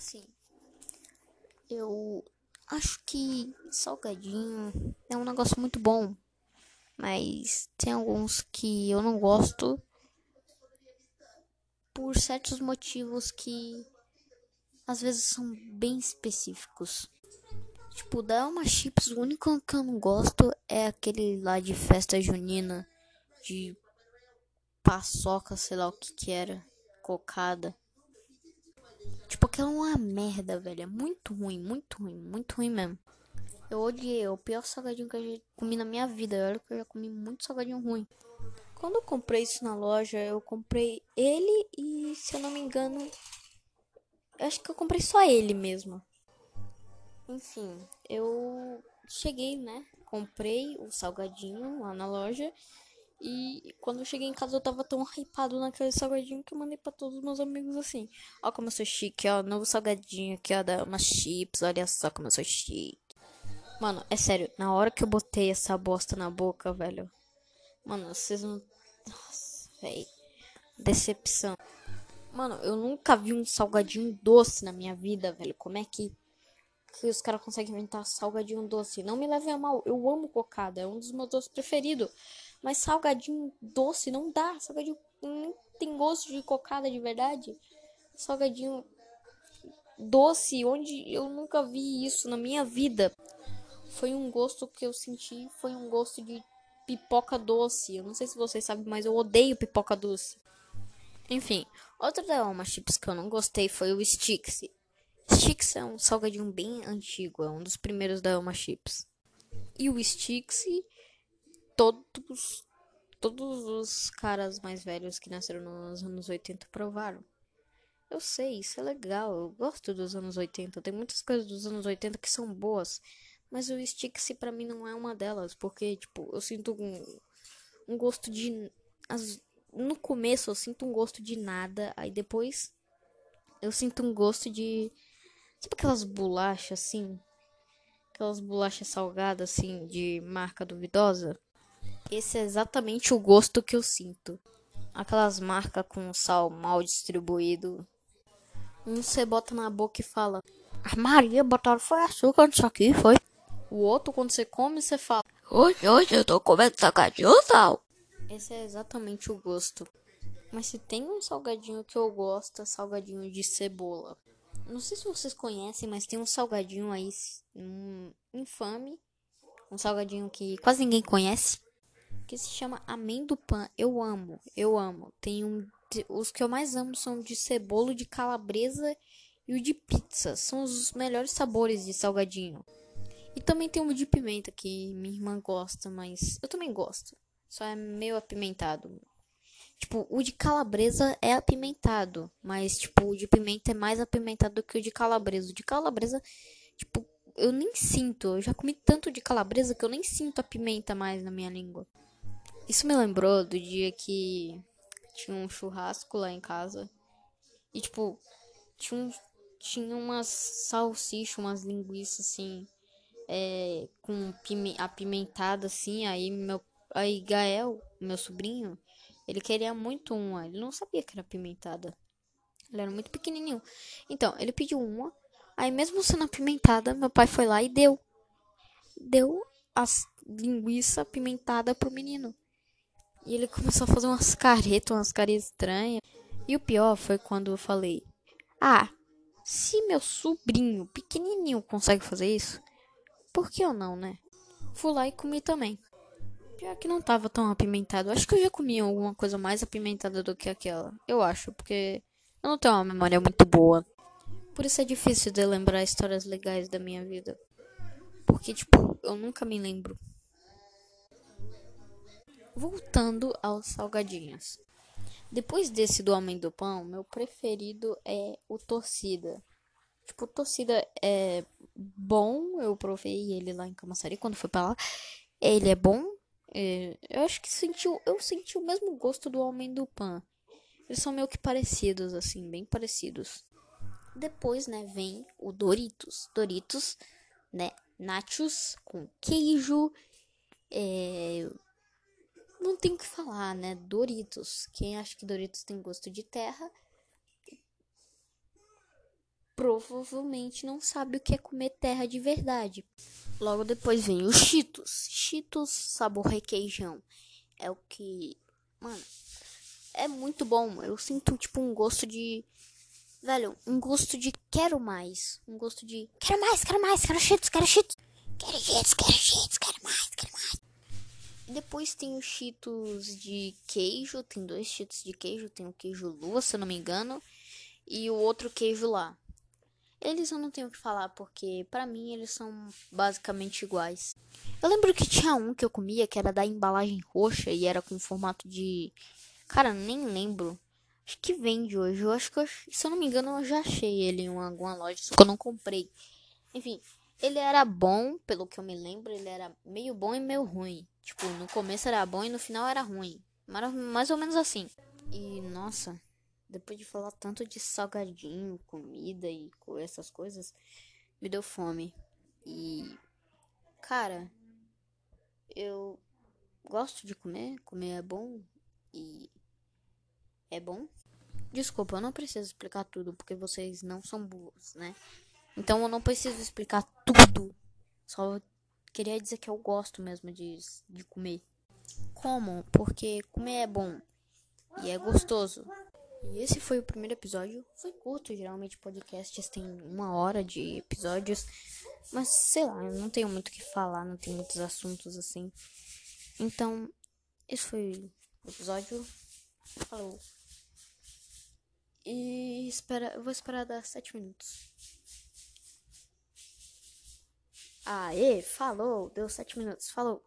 Assim, eu acho que salgadinho é um negócio muito bom, mas tem alguns que eu não gosto por certos motivos que às vezes são bem específicos. Tipo, da uma chips, o único que eu não gosto é aquele lá de festa junina de paçoca, sei lá o que que era, cocada. É uma merda, velho. É muito ruim, muito ruim, muito ruim mesmo. Eu odiei, é o pior salgadinho que eu já comi na minha vida. Olha que eu já comi muito salgadinho ruim. Quando eu comprei isso na loja, eu comprei ele e, se eu não me engano, acho que eu comprei só ele mesmo. Enfim, eu cheguei, né? Comprei o salgadinho lá na loja e quando eu cheguei em casa eu tava tão hypado naquele salgadinho que eu mandei pra todos os meus amigos assim. Ó como eu sou chique, ó. Novo salgadinho aqui, ó. Da umas chips. Olha só como eu sou chique. Mano, é sério. Na hora que eu botei essa bosta na boca, velho. Mano, vocês não. Nossa, velho. Decepção. Mano, eu nunca vi um salgadinho doce na minha vida, velho. Como é que. Que os caras conseguem inventar salgadinho doce? Não me levem a mal. Eu amo cocada. É um dos meus doces preferidos. Mas salgadinho doce não dá. Salgadinho não tem gosto de cocada de verdade. Salgadinho doce, onde eu nunca vi isso na minha vida. Foi um gosto que eu senti, foi um gosto de pipoca doce. Eu não sei se vocês sabem, mas eu odeio pipoca doce. Enfim, outra da Alma Chips que eu não gostei foi o Stix. Stix é um salgadinho bem antigo, é um dos primeiros da Alma Chips. E o Stix todos todos os caras mais velhos que nasceram nos anos 80 provaram. Eu sei, isso é legal. Eu gosto dos anos 80. Tem muitas coisas dos anos 80 que são boas. Mas o Stick-se pra mim não é uma delas. Porque, tipo, eu sinto um, um gosto de. As, no começo eu sinto um gosto de nada. Aí depois eu sinto um gosto de. Sabe aquelas bolachas assim? Aquelas bolachas salgadas assim, de marca duvidosa? Esse é exatamente o gosto que eu sinto. Aquelas marcas com sal mal distribuído. Um você bota na boca e fala: A Maria botaram foi açúcar nisso aqui, foi? O outro, quando você come, você fala: Hoje, hoje eu tô comendo salgadinho sal. Esse é exatamente o gosto. Mas se tem um salgadinho que eu gosto, é salgadinho de cebola. Não sei se vocês conhecem, mas tem um salgadinho aí um, infame. Um salgadinho que quase ninguém conhece que se chama Amendopan. Eu amo, eu amo. Tem um, os que eu mais amo são de cebola, de calabresa e o de pizza. São os melhores sabores de salgadinho. E também tem o de pimenta que minha irmã gosta, mas eu também gosto. Só é meio apimentado. Tipo, o de calabresa é apimentado, mas tipo, o de pimenta é mais apimentado do que o de calabresa. O de calabresa, tipo, eu nem sinto. Eu já comi tanto de calabresa que eu nem sinto a pimenta mais na minha língua. Isso me lembrou do dia que tinha um churrasco lá em casa. E, tipo, tinha, um, tinha umas salsichas, umas linguiças, assim, é, com pime, apimentada, assim. Aí, meu, aí Gael, meu sobrinho, ele queria muito uma. Ele não sabia que era apimentada. Ele era muito pequenininho. Então, ele pediu uma. Aí, mesmo sendo apimentada, meu pai foi lá e deu. Deu as linguiça apimentada pro menino. E ele começou a fazer umas caretas, umas caras estranhas. E o pior foi quando eu falei: Ah, se meu sobrinho pequenininho consegue fazer isso, por que eu não, né? Fui lá e comi também. Pior que não tava tão apimentado. Acho que eu já comi alguma coisa mais apimentada do que aquela. Eu acho, porque eu não tenho uma memória muito boa. Por isso é difícil de lembrar histórias legais da minha vida. Porque, tipo, eu nunca me lembro Voltando aos salgadinhos. Depois desse do Homem do Pão, meu preferido é o Torcida. Tipo, Torcida é bom. Eu provei ele lá em Camaçari quando fui pra lá. Ele é bom. É, eu acho que sentiu, eu senti o mesmo gosto do Homem do Pão. Eles são meio que parecidos, assim, bem parecidos. Depois, né, vem o Doritos. Doritos, né, nachos com queijo, é, não tem o que falar, né? Doritos. Quem acha que Doritos tem gosto de terra provavelmente não sabe o que é comer terra de verdade. Logo depois vem os Cheetos. Cheetos sabor requeijão. É o que. Mano, é muito bom. Eu sinto tipo um gosto de. Velho, um gosto de quero mais. Um gosto de quero mais, quero mais, quero Cheetos, quero Cheetos. Quero Cheetos, quero Cheetos, quero mais, quero mais. Depois tem os Cheetos de queijo. Tem dois Cheetos de queijo. Tem o queijo lua, se eu não me engano. E o outro queijo lá. Eles eu não tenho o que falar, porque para mim eles são basicamente iguais. Eu lembro que tinha um que eu comia que era da embalagem roxa e era com formato de. Cara, nem lembro. Acho que vende hoje. Eu acho que, eu, se eu não me engano, eu já achei ele em alguma loja, só que eu não comprei. Enfim, ele era bom, pelo que eu me lembro, ele era meio bom e meio ruim. Tipo, no começo era bom e no final era ruim. Mais ou menos assim. E nossa, depois de falar tanto de salgadinho, comida e essas coisas, me deu fome. E cara, eu gosto de comer, comer é bom e é bom. Desculpa, eu não preciso explicar tudo porque vocês não são burros, né? Então eu não preciso explicar tudo. Só queria dizer que eu gosto mesmo de, de comer. Como? Porque comer é bom e é gostoso. E esse foi o primeiro episódio. Foi curto, geralmente podcasts tem uma hora de episódios. Mas sei lá, eu não tenho muito o que falar, não tenho muitos assuntos assim. Então, esse foi o episódio. Falou. E espera, eu vou esperar dar 7 minutos. Aê, falou, deu 7 minutos, falou.